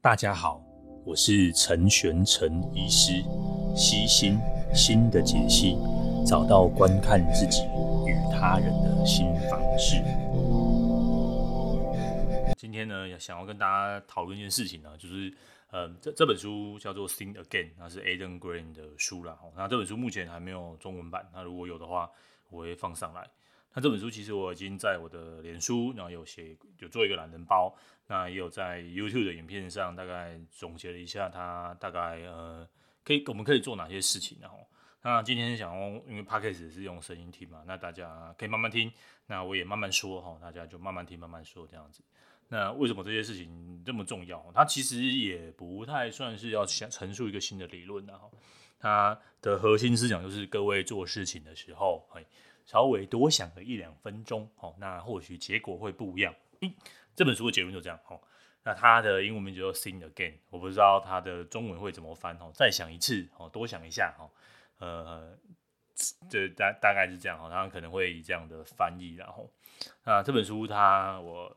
大家好，我是陈玄陈医师，悉心心的解析，找到观看自己与他人的新方式。今天呢，想要跟大家讨论一件事情呢，就是呃，这这本书叫做《Think Again》，那是 Adam Grant 的书啦。那这本书目前还没有中文版，那如果有的话，我会放上来。那这本书其实我已经在我的脸书，然后有写，有做一个懒人包，那也有在 YouTube 的影片上大概总结了一下，他大概呃可以我们可以做哪些事情，然后那今天想用，因为 Podcast 是用声音听嘛，那大家可以慢慢听，那我也慢慢说哈，大家就慢慢听慢慢说这样子。那为什么这些事情这么重要？它其实也不太算是要想陈述一个新的理论，然后它的核心思想就是各位做事情的时候，稍微多想个一两分钟，哦，那或许结果会不一样。嗯，这本书的结论就这样，哦，那它的英文名叫做 Think Again，我不知道它的中文会怎么翻，哦，再想一次，哦，多想一下，哦，呃，这大大概是这样，哦，它可能会以这样的翻译，然后，那这本书它我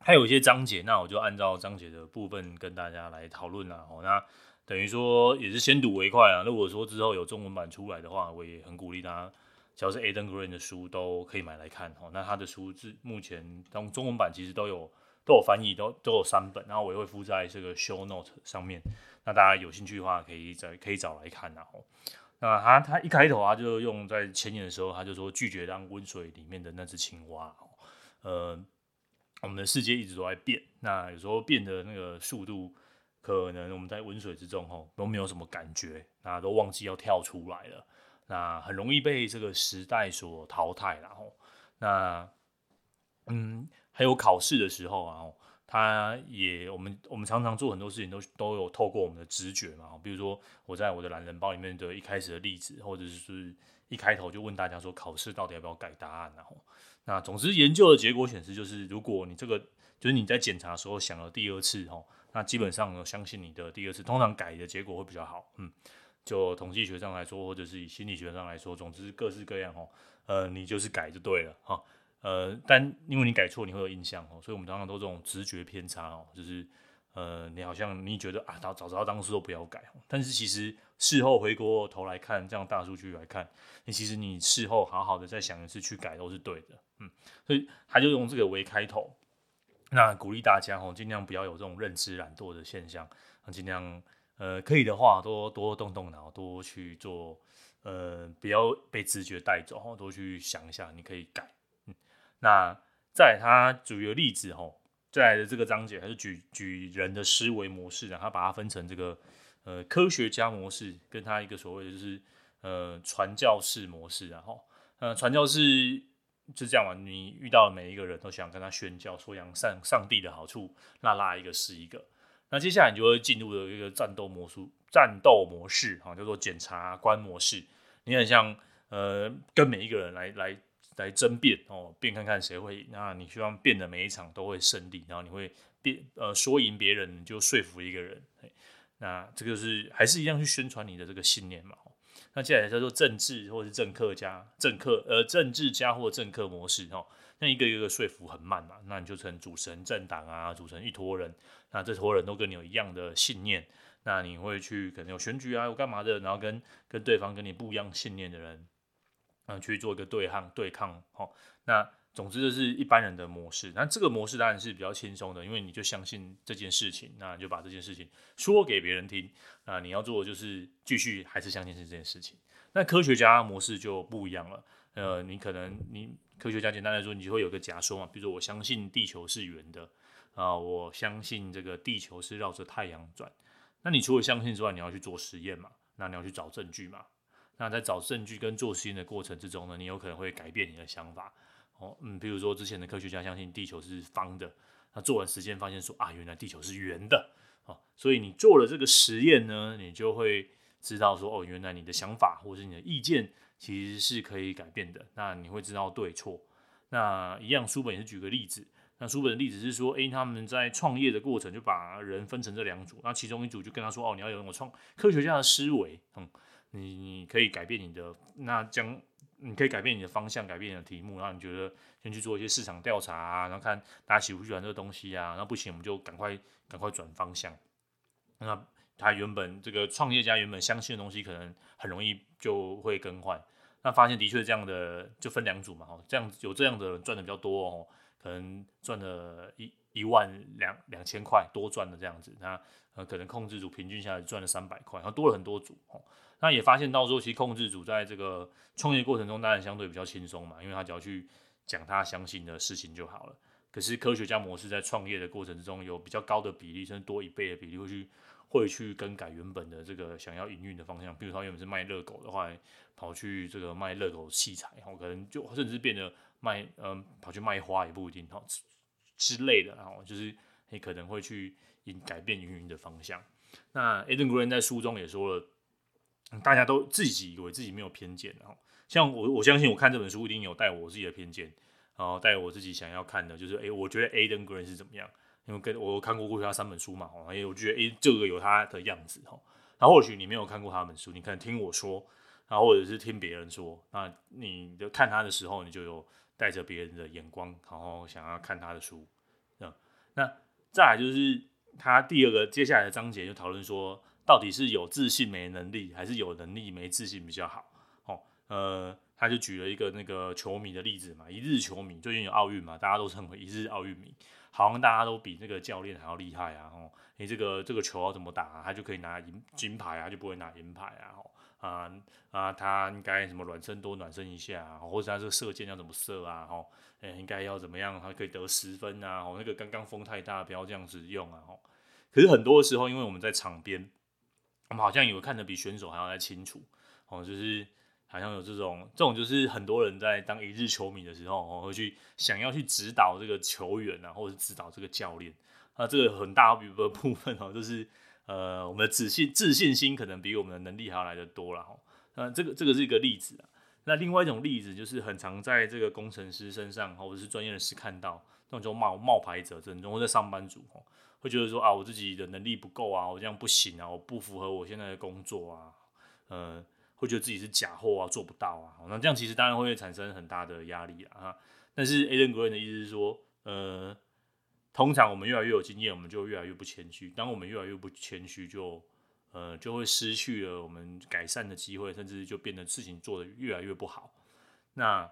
还有一些章节，那我就按照章节的部分跟大家来讨论了，哦，那等于说也是先睹为快啊。如果说之后有中文版出来的话，我也很鼓励大家。只要是 Aden Green 的书都可以买来看哦。那他的书是目前当中文版其实都有都有翻译，都都有三本，然后我也会附在这个 Show Note 上面。那大家有兴趣的话，可以再可以找来看然后。那他他一开头啊，就用在前年的时候，他就说拒绝当温水里面的那只青蛙。呃，我们的世界一直都在变，那有时候变的那个速度，可能我们在温水之中吼都没有什么感觉，那都忘记要跳出来了。那很容易被这个时代所淘汰，然后那嗯，还有考试的时候啊，他也我们我们常常做很多事情都都有透过我们的直觉嘛，比如说我在我的懒人包里面的一开始的例子，或者是一开头就问大家说考试到底要不要改答案，然后那总之研究的结果显示，就是如果你这个就是你在检查的时候想了第二次哦，那基本上我相信你的第二次通常改的结果会比较好，嗯。就统计学上来说，或者是以心理学上来说，总之各式各样哦，呃，你就是改就对了哈，呃，但因为你改错，你会有印象哦，所以我们常常都这种直觉偏差哦，就是呃，你好像你觉得啊，早早知道当时都不要改，但是其实事后回过头来看，这样大数据来看，你其实你事后好好的再想一次去改都是对的，嗯，所以他就用这个为开头，那鼓励大家哦，尽量不要有这种认知懒惰的现象，尽量。呃，可以的话，多多动动脑，多去做，呃，不要被直觉带走，多去想一下，你可以改。嗯，那在他举个例子，吼，再来的这个章节还是举举人的思维模式，然后把它分成这个呃科学家模式，跟他一个所谓的就是呃传教士模式，然后呃传教士就这样嘛，你遇到每一个人都想跟他宣教，说扬上上帝的好处，那拉一个是一个。那接下来你就会进入了一个战斗模式，战斗模式哈，叫做检察官模式。你很像呃，跟每一个人来来来争辩哦，辩看看谁会。那你希望辩的每一场都会胜利，然后你会辩呃说赢别人，你就说服一个人。那这个是还是一样去宣传你的这个信念嘛？那接下来叫做政治或是政客家政客呃政治家或政客模式哦。那一个一个说服很慢嘛，那你就成组成政党啊，组成一坨人，那这坨人都跟你有一样的信念，那你会去可能有选举啊，有干嘛的，然后跟跟对方跟你不一样信念的人，嗯，去做一个对抗对抗，齁，那总之就是一般人的模式，那这个模式当然是比较轻松的，因为你就相信这件事情，那你就把这件事情说给别人听，那你要做的就是继续还是相信是这件事情，那科学家模式就不一样了，呃，你可能你。科学家简单来说，你就会有个假说嘛，比如说我相信地球是圆的啊，我相信这个地球是绕着太阳转。那你除了相信之外，你要去做实验嘛，那你要去找证据嘛。那在找证据跟做实验的过程之中呢，你有可能会改变你的想法哦。嗯，比如说之前的科学家相信地球是方的，那做完实验发现说啊，原来地球是圆的哦。所以你做了这个实验呢，你就会知道说哦，原来你的想法或是你的意见。其实是可以改变的，那你会知道对错。那一样，书本也是举个例子。那书本的例子是说，诶，他们在创业的过程就把人分成这两组。那其中一组就跟他说，哦，你要有那种创科学家的思维，嗯，你你可以改变你的。那将你可以改变你的方向，改变你的题目，然后你觉得先去做一些市场调查，然后看大家喜不喜欢这个东西啊，然后不行我们就赶快赶快转方向。那他原本这个创业家原本相信的东西，可能很容易就会更换。那发现的确这样的就分两组嘛，哦，这样有这样的人赚的比较多哦，可能赚了一一万两两千块多赚的这样子，那呃可能控制组平均下来赚了三百块，然后多了很多组哦。那也发现到说，其实控制组在这个创业过程中当然相对比较轻松嘛，因为他只要去讲他相信的事情就好了。可是科学家模式在创业的过程之中有比较高的比例，甚至多一倍的比例会去。会去更改原本的这个想要营运的方向，比如说原本是卖热狗的话，跑去这个卖热狗器材，然后可能就甚至变得卖嗯跑去卖花也不一定，哈之类的，然后就是你可能会去改变营运的方向。那 Adam Grant 在书中也说了，大家都自己以为自己没有偏见，然后像我我相信我看这本书一定有带我自己的偏见，然后带我自己想要看的，就是诶，我觉得 Adam Grant 是怎么样。因为跟我看过过去他三本书嘛，哎，我觉得诶，这个有他的样子哈。那或许你没有看过他本书，你可能听我说，然后或者是听别人说，那你的看他的时候，你就有带着别人的眼光，然后想要看他的书。嗯，那再来就是他第二个接下来的章节就讨论说，到底是有自信没能力，还是有能力没自信比较好？哦，呃，他就举了一个那个球迷的例子嘛，一日球迷最近有奥运嘛，大家都称为一日奥运迷。好像大家都比那个教练还要厉害啊！哦，你这个这个球要怎么打？他就可以拿银金牌啊，就不会拿银牌啊！哦，啊啊，他应该什么暖身多暖身一下啊，或者他这个射箭要怎么射啊？哦，诶，应该要怎么样？他可以得十分啊！哦，那个刚刚风太大，不要这样子用啊！哦，可是很多的时候，因为我们在场边，我们好像以为看得比选手还要再清楚哦，就是。好像有这种，这种就是很多人在当一日球迷的时候，哦，会去想要去指导这个球员啊，或者是指导这个教练。那这个很大一 部分哦，就是呃，我们的自信自信心可能比我们的能力还要来得多了哈。那这个这个是一个例子啊。那另外一种例子就是很常在这个工程师身上，或者是专业人士看到，那种冒冒牌者这种，或者上班族哦，会觉得说啊，我自己的能力不够啊，我这样不行啊，我不符合我现在的工作啊，呃。会觉得自己是假货啊，做不到啊，那这样其实当然会产生很大的压力啊。但是 Adam Grant 的意思是说，呃，通常我们越来越有经验，我们就越来越不谦虚。当我们越来越不谦虚，就呃就会失去了我们改善的机会，甚至就变得事情做得越来越不好。那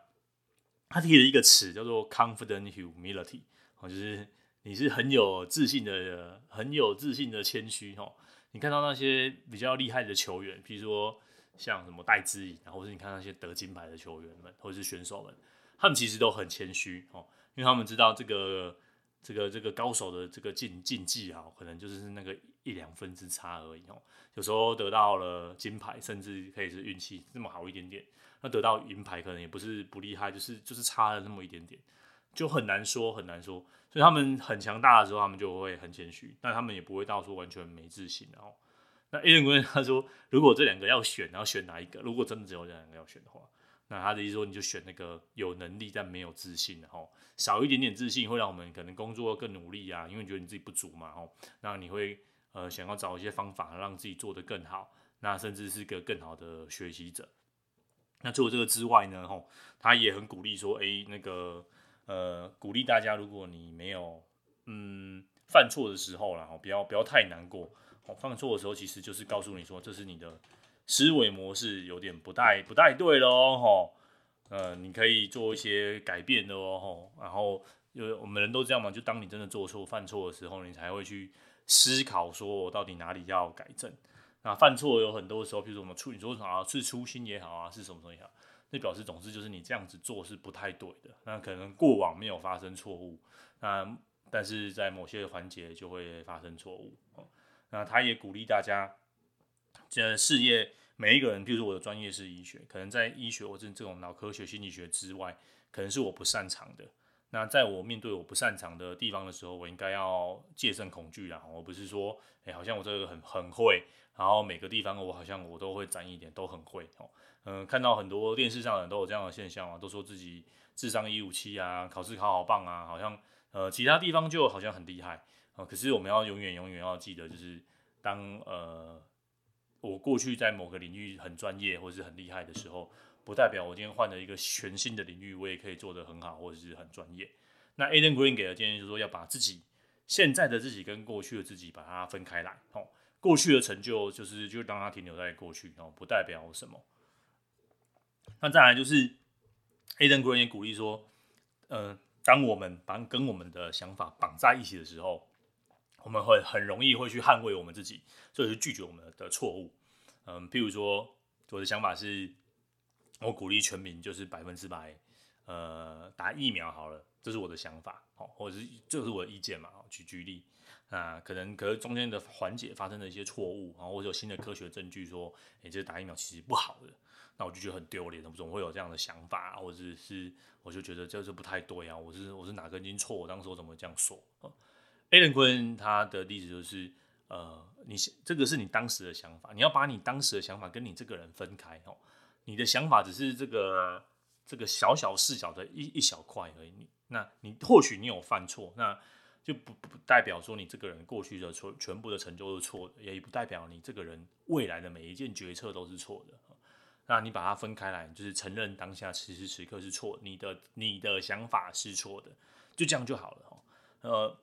他提了一个词叫做 confident humility，就是你是很有自信的，很有自信的谦虚哦。你看到那些比较厉害的球员，比如说。像什么戴资颖，然后或是你看那些得金牌的球员们，或者是选手们，他们其实都很谦虚哦，因为他们知道这个这个这个高手的这个竞竞技啊，可能就是那个一两分之差而已哦。有时候得到了金牌，甚至可以是运气这么好一点点，那得到银牌可能也不是不厉害，就是就是差了那么一点点，就很难说很难说。所以他们很强大的时候，他们就会很谦虚，但他们也不会到说完全没自信哦。那 Adam Grant 他说，如果这两个要选，然后选哪一个？如果真的只有这两个要选的话，那他的意思说，你就选那个有能力但没有自信，的哈少一点点自信，会让我们可能工作更努力啊，因为觉得你自己不足嘛，吼，那你会呃想要找一些方法让自己做得更好，那甚至是个更好的学习者。那除了这个之外呢，吼，他也很鼓励说，哎、欸，那个呃，鼓励大家，如果你没有嗯犯错的时候啦，吼，不要不要太难过。犯错的时候，其实就是告诉你说，这是你的思维模式有点不太不太对咯。吼，呃，你可以做一些改变的哦，吼，然后因为我们人都这样嘛，就当你真的做错、犯错的时候，你才会去思考，说我到底哪里要改正。那犯错有很多时候，比如说我们出，你说啥是粗心也好啊，是什么东西也好，那表示总之就是你这样子做是不太对的。那可能过往没有发生错误，那但是在某些环节就会发生错误。那他也鼓励大家，这事业每一个人，比如说我的专业是医学，可能在医学或者这种脑科学、心理学之外，可能是我不擅长的。那在我面对我不擅长的地方的时候，我应该要戒慎恐惧啦，而不是说，哎、好像我这个很很会，然后每个地方我好像我都会沾一点，都很会哦。嗯，看到很多电视上的人都有这样的现象啊，都说自己智商一五七啊，考试考好棒啊，好像呃其他地方就好像很厉害。可是我们要永远永远要记得，就是当呃我过去在某个领域很专业或是很厉害的时候，不代表我今天换了一个全新的领域，我也可以做得很好或者是很专业。那 Adam Green 给的建议就是说，要把自己现在的自己跟过去的自己把它分开来。哦，过去的成就就是就让它停留在过去，哦，不代表什么。那再来就是 Adam Green 也鼓励说，呃，当我们把跟我们的想法绑在一起的时候，我们会很容易会去捍卫我们自己，所以是拒绝我们的错误。嗯，譬如说我的想法是，我鼓励全民就是百分之百，呃，打疫苗好了，这是我的想法，好，或者是这是我的意见嘛，举举例，那可能可能中间的环节发生了一些错误，然后或者有新的科学证据说，哎，这打疫苗其实不好的，那我就觉得很丢脸，怎么会有这样的想法，或者是我就觉得这是不太对啊，我是我是哪根筋错，我当时我怎么这样说？Adam Green 他的例子就是，呃，你这个是你当时的想法，你要把你当时的想法跟你这个人分开哦。你的想法只是这个这个小小视角的一一小块而已。你那你或许你有犯错，那就不不代表说你这个人过去的错全部的成就是错的，也不代表你这个人未来的每一件决策都是错的。那你把它分开来，就是承认当下此时此刻是错，你的你的想法是错的，就这样就好了。呃，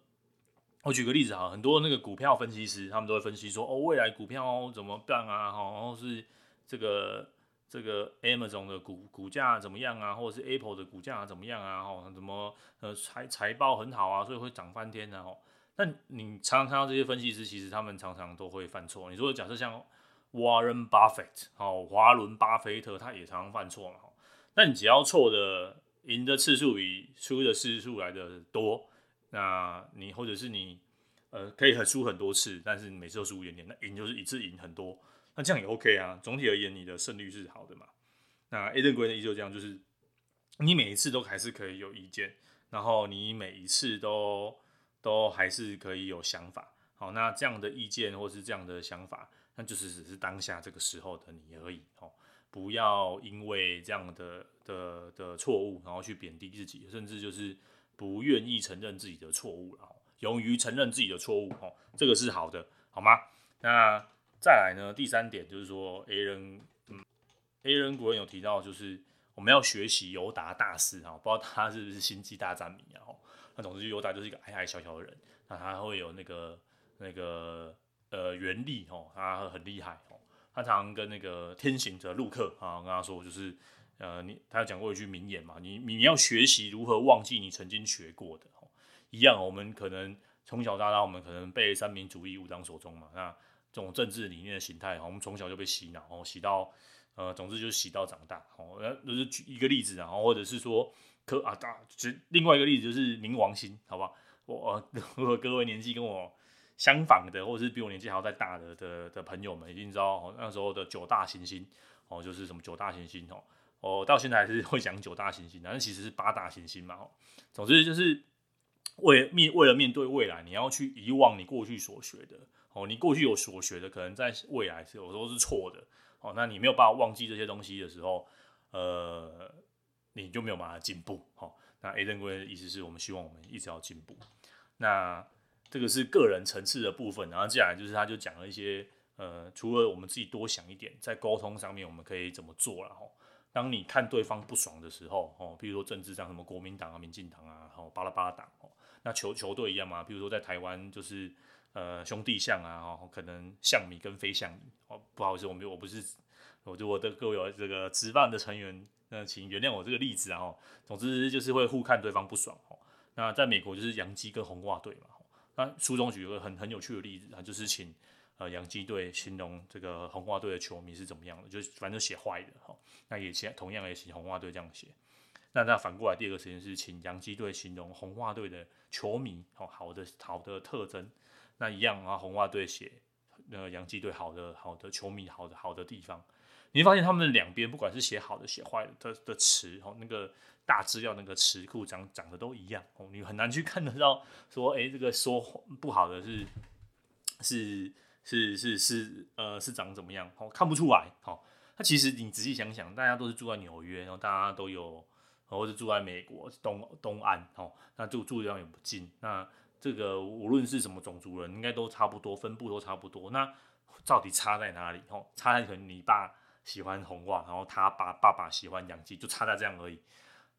我举个例子哈，很多那个股票分析师他们都会分析说，哦，未来股票怎么办啊？然后是这个。这个 Amazon 的股股价怎么样啊？或者是 Apple 的股价怎么样啊？哦，怎么呃财财报很好啊，所以会涨翻天啊？哦，但你常常看到这些分析师，其实他们常常都会犯错。你说假设像 Warren Buffett 哦，华伦巴菲特，他也常常犯错嘛。那你只要错的赢的次数比输的次数来的多，那你或者是你呃可以很输很多次，但是你每次都输一点点，那赢就是一次赢很多。那这样也 OK 啊，总体而言，你的胜率是好的嘛。那 Adam Green 的意思就这样，就是你每一次都还是可以有意见，然后你每一次都都还是可以有想法。好，那这样的意见或是这样的想法，那就是只是当下这个时候的你而已。哦，不要因为这样的的的错误，然后去贬低自己，甚至就是不愿意承认自己的错误，了勇于承认自己的错误。哦，这个是好的，好吗？那。再来呢，第三点就是说，A 人，嗯，A 人古人有提到，就是我们要学习尤达大师哈，不知道他是不是星际大战迷啊？那总之，尤达就是一个矮矮小小的人，那他会有那个那个呃原力哦，他很厉害哦，他常常跟那个天行者陆克啊跟他说，就是呃你他讲过一句名言嘛，你你要学习如何忘记你曾经学过的，一样，我们可能从小到大，我们可能被三民主义武当所中嘛，那。这种政治理念的形态，我们从小就被洗脑，哦，洗到，呃，总之就是洗到长大，哦，那就是举一个例子，然后或者是说，可啊大，就另外一个例子就是冥王星，好不好？我 如果各位年纪跟我相仿的，或者是比我年纪还要再大的的的朋友们，一定知道，那时候的九大行星，哦，就是什么九大行星，哦，哦到现在还是会讲九大行星，但其实是八大行星嘛，哦，总之就是为面为了面对未来，你要去遗忘你过去所学的。哦，你过去有所学的，可能在未来是有时候是错的。哦，那你没有办法忘记这些东西的时候，呃，你就没有办法进步。好、哦，那 Adam Green 的意思是我们希望我们一直要进步。那这个是个人层次的部分，然后接下来就是他就讲了一些，呃，除了我们自己多想一点，在沟通上面我们可以怎么做了。哦，当你看对方不爽的时候，哦，比如说政治上什么国民党啊、民进党啊，哦，巴拉巴拉党，哦，那球球队一样嘛，比如说在台湾就是。呃，兄弟象啊，哦，可能象迷跟非象迷，哦，不好意思，我没有，我不是，我就我的各位有这个值班的成员，那请原谅我这个例子啊，哦，总之就是会互看对方不爽，哦，那在美国就是洋基跟红袜队嘛，那书中举一个很很有趣的例子啊，就是请呃洋基队形容这个红袜队的球迷是怎么样的，就是反正写坏的，哈，那也写同样也请红袜队这样写，那那反过来第二个实验是请洋基队形容红袜队的球迷，哦，好的好的特征。那一样啊，红袜队写那洋基队好的好的球迷好的好的地方，你会发现他们两边不管是写好的写坏的的的词哦，那个大资料那个词库长长得都一样哦，你很难去看得到说哎、这个说不好的是是是是是呃是长怎么样哦，看不出来哦。那其实你仔细想想，大家都是住在纽约，然后大家都有或者住在美国东东岸哦，那住住的地方也不近那。这个无论是什么种族人，应该都差不多，分布都差不多。那到底差在哪里？哦，差在可能你爸喜欢红袜，然后他爸爸爸喜欢洋基，就差在这样而已。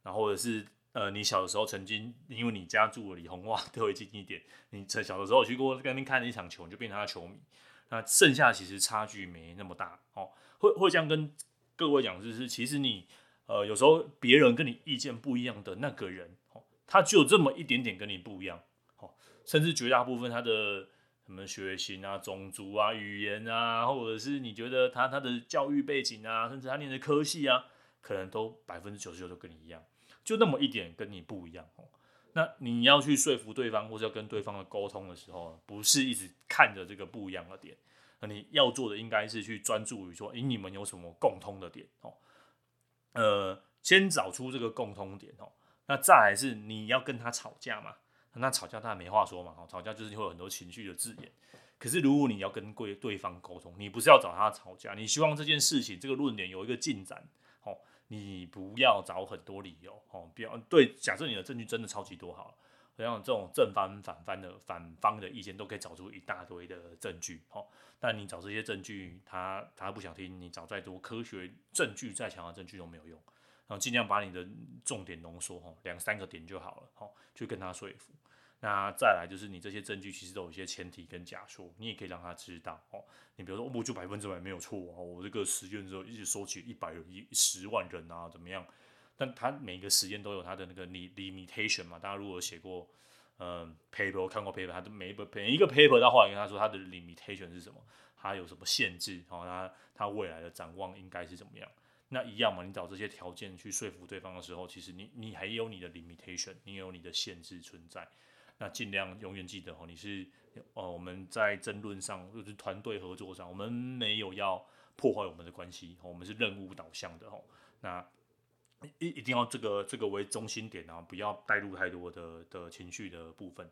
然后或者是呃，你小的时候曾经因为你家住离红袜特别近一点，你在小的时候去过跟那边看了一场球，你就变成他的球迷。那剩下其实差距没那么大哦。会会这样跟各位讲，就是其实你呃有时候别人跟你意见不一样的那个人哦，他就这么一点点跟你不一样哦，甚至绝大部分他的。什么血型啊、种族啊、语言啊，或者是你觉得他他的教育背景啊，甚至他念的科系啊，可能都百分之九十九都跟你一样，就那么一点跟你不一样哦。那你要去说服对方，或者要跟对方的沟通的时候，不是一直看着这个不一样的点，那你要做的应该是去专注于说，诶，你们有什么共通的点哦？呃，先找出这个共通点哦。那再来是你要跟他吵架嘛？那吵架当然没话说嘛，吵架就是会有很多情绪的字眼。可是如果你要跟对对方沟通，你不是要找他吵架，你希望这件事情这个论点有一个进展，你不要找很多理由，哦，不要对。假设你的证据真的超级多好了，像这种正方反方的反方的意见都可以找出一大堆的证据，哦，但你找这些证据，他他不想听，你找再多科学证据再强的证据都没有用，然后尽量把你的重点浓缩，哦，两三个点就好了，哦，去跟他说服。那再来就是你这些证据其实都有一些前提跟假说，你也可以让他知道哦。你比如说，我就百分之百没有错哦，我这个实验之后一直收集一百人、一十万人啊，怎么样？但他每个实验都有他的那个 limitation 嘛。大家如果写过嗯 paper，看过 paper，他的每一个每一个 paper，他后来跟他说他的 limitation 是什么，他有什么限制，然后他他未来的展望应该是怎么样？那一样嘛，你找这些条件去说服对方的时候，其实你你还有你的 limitation，你有你的限制存在。那尽量永远记得哦，你是哦，我们在争论上就是团队合作上，我们没有要破坏我们的关系，我们是任务导向的哦。那一一定要这个这个为中心点啊，不要带入太多的的情绪的部分。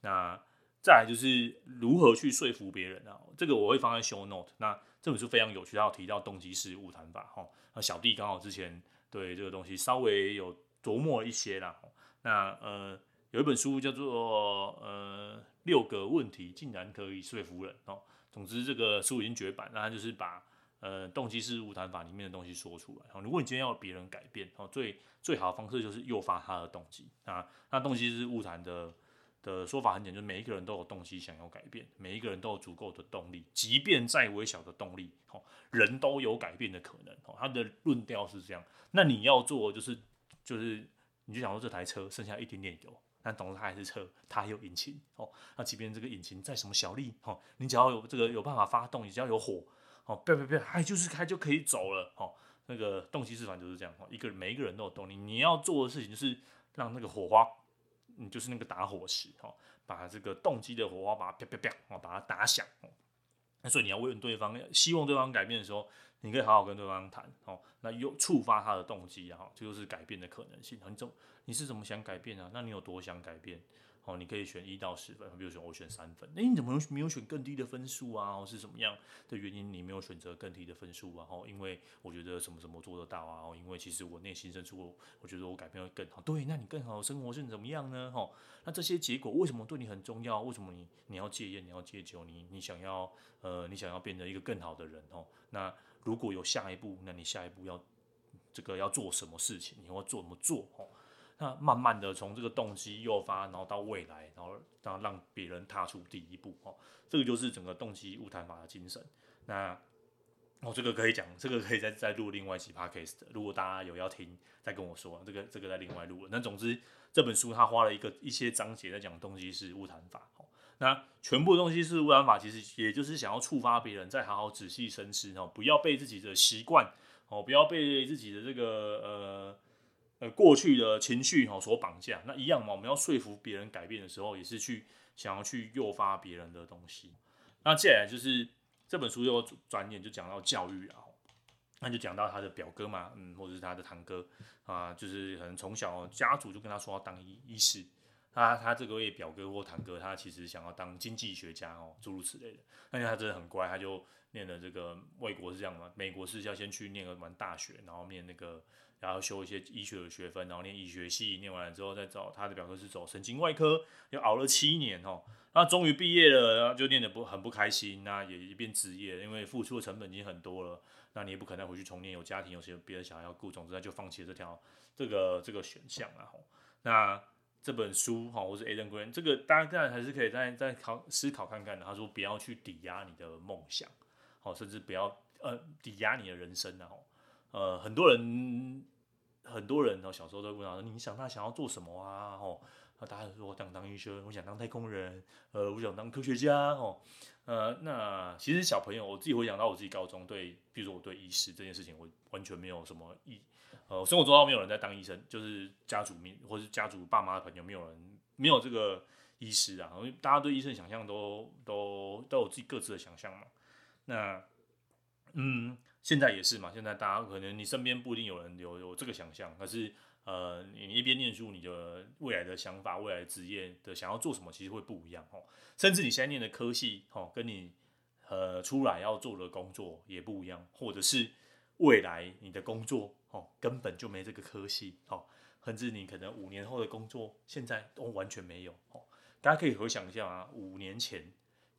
那再来就是如何去说服别人啊，这个我会放在 show note。那这本书非常有趣，它有提到动机式物谈法哈。那小弟刚好之前对这个东西稍微有琢磨一些啦。那呃。有一本书叫做呃六个问题竟然可以说服人哦。总之这个书已经绝版，那他就是把呃动机式晤谈法里面的东西说出来。哦，如果你今天要别人改变哦，最最好的方式就是诱发他的动机啊。那动机式晤谈的的说法很简单，就是每一个人都有动机想要改变，每一个人都有足够的动力，即便再微小的动力，哦，人都有改变的可能。哦，他的论调是这样。那你要做就是就是你就想说这台车剩下一点点油。但总之，它还是车，它还有引擎哦。那即便这个引擎再什么小力哦，你只要有这个有办法发动，你只要有火哦，别别别，它就是开就可以走了哦。那个动机式反就是这样哦，一个每一个人都有动力，你要做的事情就是让那个火花，你就是那个打火石哦，把这个动机的火花把它啪啪啪哦，把它打响哦。那所以你要问对方，希望对方改变的时候，你可以好好跟对方谈哦。那又触发他的动机啊，这就是改变的可能性。很重。你是怎么想改变啊？那你有多想改变？哦，你可以选一到十分，比如说我选三分。诶，你怎么没有选更低的分数啊？或是什么样的原因你没有选择更低的分数啊？哦，因为我觉得什么什么做得到啊？哦，因为其实我内心深处，我觉得我改变会更好。对，那你更好的生活是怎么样呢？哦，那这些结果为什么对你很重要？为什么你你要戒烟？你要戒酒？你你想要呃，你想要变成一个更好的人？哦，那如果有下一步，那你下一步要这个要做什么事情？你要做怎么做？哦。那慢慢的从这个动机诱发，然后到未来，然后让让别人踏出第一步哦，这个就是整个动机晤谈法的精神。那哦，这个可以讲，这个可以再再录另外一期 podcast。如果大家有要听，再跟我说，这个这个再另外录。那总之这本书他花了一个一些章节在讲动机式晤谈法。那全部的动机式晤谈法其实也就是想要触发别人再好好仔细深思哦，不要被自己的习惯哦，不要被自己的这个呃。呃，过去的情绪哈所绑架，那一样嘛。我们要说服别人改变的时候，也是去想要去诱发别人的东西。那接下来就是这本书又转眼就讲到教育啊，那就讲到他的表哥嘛，嗯，或者是他的堂哥啊，就是可能从小家族就跟他说要当医医师，他他这个位表哥或堂哥，他其实想要当经济学家哦，诸如此类的。但是他真的很乖，他就念了这个外国是这样嘛，美国是要先去念个完大学，然后念那个，然后修一些医学的学分，然后念医学系，念完了之后再找他的表哥是走神经外科，又熬了七年哦，那终于毕业了，然后就念得不很不开心，那也一边职业，因为付出的成本已经很多了，那你也不可能回去重念，有家庭，有些别的小孩要顾，总之他就放弃了这条这个这个选项了吼，那。这本书哈，或是 Adam Green，这个大家当然还是可以再再考思考看看的。他说不要去抵押你的梦想，好，甚至不要呃抵押你的人生然后呃，很多人很多人哦，小时候都问他说，你想他想要做什么啊？哦，那大家说我想当医生，我想当太空人，呃，我想当科学家哦，呃，那其实小朋友，我自己回想到我自己高中对，比如说我对医师这件事情，我完全没有什么意。呃，生活中没有人在当医生，就是家族面或是家族爸妈的朋友，没有人没有这个医师啊。因为大家对医生想象都都都有自己各自的想象嘛。那嗯，现在也是嘛。现在大家可能你身边不一定有人有有这个想象，可是呃，你一边念书，你的未来的想法、未来职业的想要做什么，其实会不一样哦。甚至你现在念的科系哦，跟你呃出来要做的工作也不一样，或者是未来你的工作。哦，根本就没这个科系，哦，甚至你可能五年后的工作，现在都完全没有，哦，大家可以回想一下啊，五年前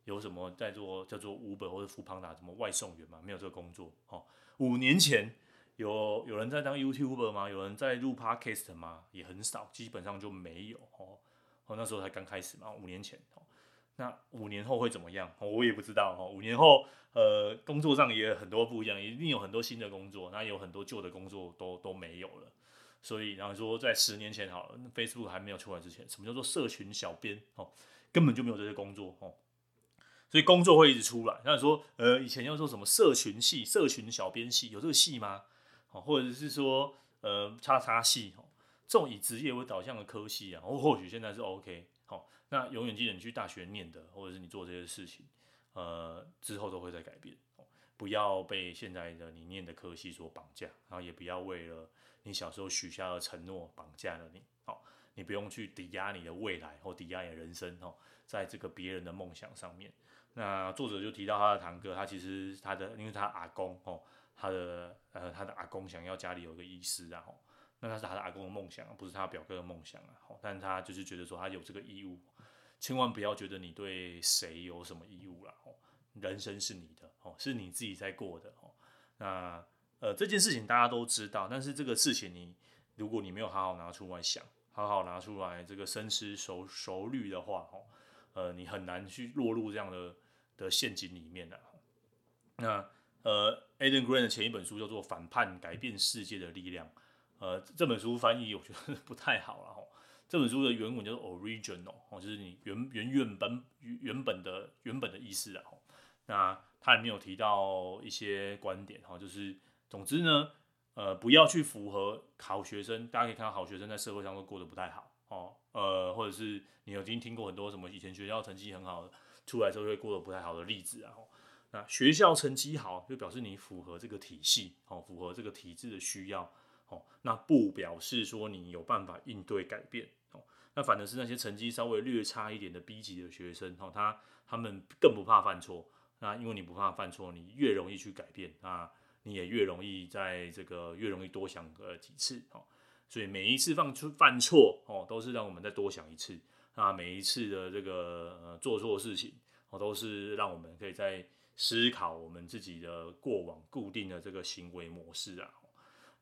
有什么在做叫做 Uber 或者富康達什么外送员吗？没有这个工作，哦，五年前有有人在当 YouTuber 吗？有人在录 Podcast 吗？也很少，基本上就没有，哦，哦，那时候才刚开始嘛，五年前，哦，那五年后会怎么样？我也不知道，哦，五年后。呃，工作上也有很多不一样，一定有很多新的工作，那有很多旧的工作都都没有了。所以，然后说在十年前好了，Facebook 还没有出来之前，什么叫做社群小编？哦，根本就没有这些工作哦。所以工作会一直出来。那说，呃，以前要说什么社群系、社群小编系，有这个系吗？哦，或者是说，呃，叉叉系哦，这种以职业为导向的科系啊，或或许现在是 OK。那永远记得你去大学念的，或者是你做这些事情。呃，之后都会在改变，不要被现在的你念的科系所绑架，然后也不要为了你小时候许下的承诺绑架了你。好，你不用去抵押你的未来或抵押你的人生哦，在这个别人的梦想上面。那作者就提到他的堂哥，他其实他的，因为他阿公哦，他的呃他的阿公想要家里有个医师啊，那他是他的阿公的梦想，不是他表哥的梦想啊。但他就是觉得说他有这个义务。千万不要觉得你对谁有什么义务啦，哦，人生是你的哦，是你自己在过的哦。那呃这件事情大家都知道，但是这个事情你如果你没有好好拿出来想，好好拿出来这个深思熟熟虑的话，哦，呃你很难去落入这样的的陷阱里面的。那呃，Aden Green 的前一本书叫做《反叛改变世界的力量》，呃这本书翻译我觉得 不太好了。这本书的原文叫做 original 哦，就是你原原原本原本的原本的意思啊。那它里面有提到一些观点哈，就是总之呢，呃，不要去符合好学生。大家可以看到，好学生在社会上都过得不太好哦。呃，或者是你有已经听过很多什么以前学校成绩很好的，出来之后会过得不太好的例子啊。那学校成绩好，就表示你符合这个体系哦，符合这个体制的需要哦。那不表示说你有办法应对改变。那反而是那些成绩稍微略差一点的 B 级的学生，哦，他他们更不怕犯错。那因为你不怕犯错，你越容易去改变，那你也越容易在这个越容易多想个几次，哦。所以每一次犯出犯错，哦，都是让我们再多想一次。那每一次的这个呃做错事情，哦，都是让我们可以在思考我们自己的过往固定的这个行为模式啊。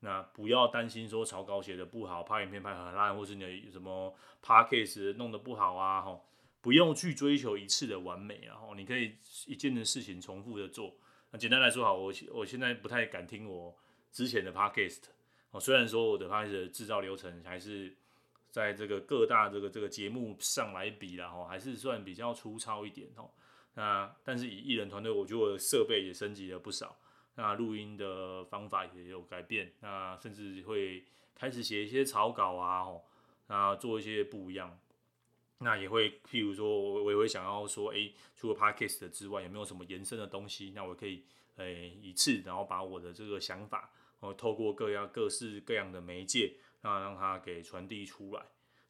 那不要担心说草稿写的不好，拍影片拍很烂，或是你的什么 podcast 弄得不好啊，吼，不用去追求一次的完美，然后你可以一件的事情重复的做。那简单来说，好，我我现在不太敢听我之前的 podcast，哦，虽然说我的 podcast 制造流程还是在这个各大这个这个节目上来比啦，吼，还是算比较粗糙一点，吼，那但是以艺人团队，我觉得我的设备也升级了不少。那录音的方法也有改变，那甚至会开始写一些草稿啊，吼，那做一些不一样。那也会，譬如说，我我也会想要说，诶、除了 Podcast 之外，有没有什么延伸的东西？那我可以，诶、一次，然后把我的这个想法，哦，透过各样各式各样的媒介，那让它给传递出来。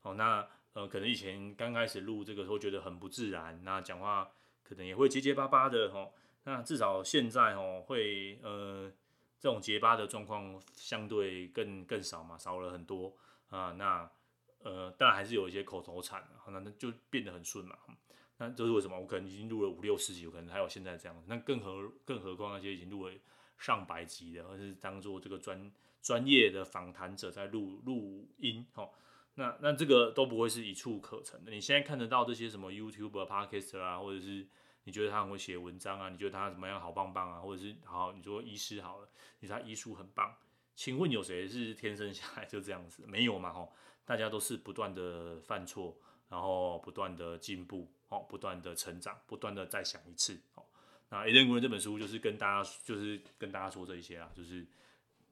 哦，那呃，可能以前刚开始录这个时候觉得很不自然，那讲话可能也会结结巴巴的吼。那至少现在哦会呃这种结巴的状况相对更更少嘛，少了很多啊。那呃当然还是有一些口头禅，那那就变得很顺嘛。那这是为什么？我可能已经录了五六十集，我可能还有现在这样。那更何更何况那些已经录了上百集的，或是当做这个专专业的访谈者在录录音，哦，那那这个都不会是一触可成的。你现在看得到这些什么 YouTube、Podcast 啊，或者是你觉得他很会写文章啊，你觉得他怎么样好棒棒啊，或者是好，你说医师好了，你说他医术很棒，请问有谁是天生下来就这样子？没有嘛，吼，大家都是不断的犯错，然后不断的进步。哦，不断的成长，不断的再想一次。哦，那 Adrian Green 这本书就是跟大家，就是跟大家说这一些啦，就是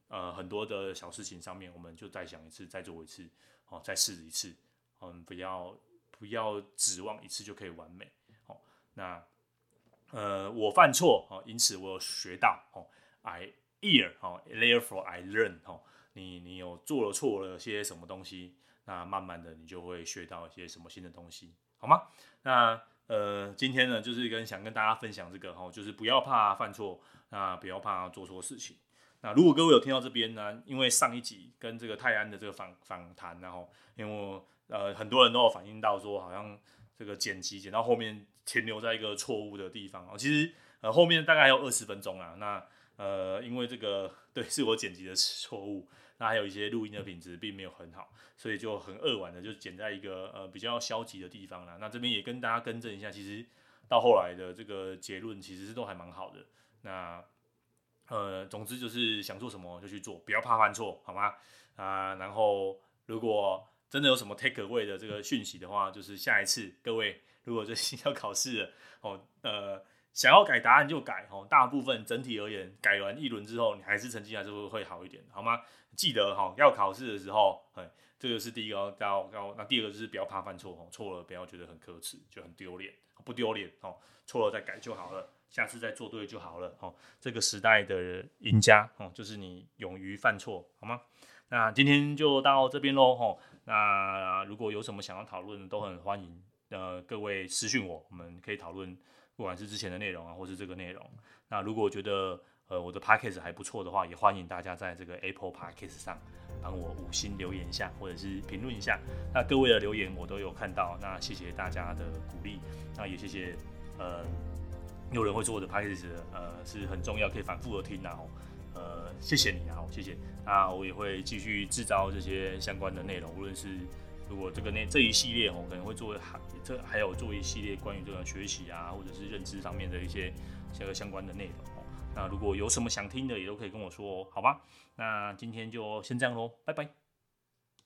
呃很多的小事情上面，我们就再想一次，再做一次，哦，再试一次，嗯，不要不要指望一次就可以完美。哦，那呃我犯错，哦，因此我有学到，哦，I ear 哦，therefore I learn，哦，你你有做了错了些什么东西，那慢慢的你就会学到一些什么新的东西。好吗？那呃，今天呢，就是跟想跟大家分享这个哈，就是不要怕犯错，那不要怕做错事情。那如果各位有听到这边呢，因为上一集跟这个泰安的这个访访谈，然后因为呃很多人都有反映到说，好像这个剪辑剪到后面停留在一个错误的地方哦。其实呃后面大概还有二十分钟啊。那呃因为这个对是我剪辑的错误。那还有一些录音的品质并没有很好，所以就很扼腕的就剪在一个呃比较消极的地方啦。那这边也跟大家更正一下，其实到后来的这个结论其实是都还蛮好的。那呃，总之就是想做什么就去做，不要怕犯错，好吗？啊、然后如果真的有什么 take away 的这个讯息的话，就是下一次各位如果最近 要考试了哦，呃。想要改答案就改哦，大部分整体而言，改完一轮之后，你还是成绩还是会会好一点，好吗？记得哈，要考试的时候，哎，这个是第一个要要，那第二个就是不要怕犯错哦，错了不要觉得很可耻，就很丢脸，不丢脸哦，错了再改就好了，下次再做对就好了哦。这个时代的赢家哦，就是你勇于犯错，好吗？那今天就到这边喽吼，那如果有什么想要讨论的，都很欢迎呃各位私讯我，我们可以讨论。不管是之前的内容啊，或是这个内容，那如果觉得呃我的 podcast 还不错的话，也欢迎大家在这个 Apple Podcast 上帮我五星留言一下，或者是评论一下。那各位的留言我都有看到，那谢谢大家的鼓励，那也谢谢呃有人会做我的 podcast，呃是很重要，可以反复的听啊，呃谢谢你啊，谢谢。那我也会继续制造这些相关的内容，无论是。如果这个那这一系列我，可能会做还这还有做一系列关于这个学习啊，或者是认知上面的一些这个相关的内容。那如果有什么想听的，也都可以跟我说哦，好吧？那今天就先这样喽，拜拜。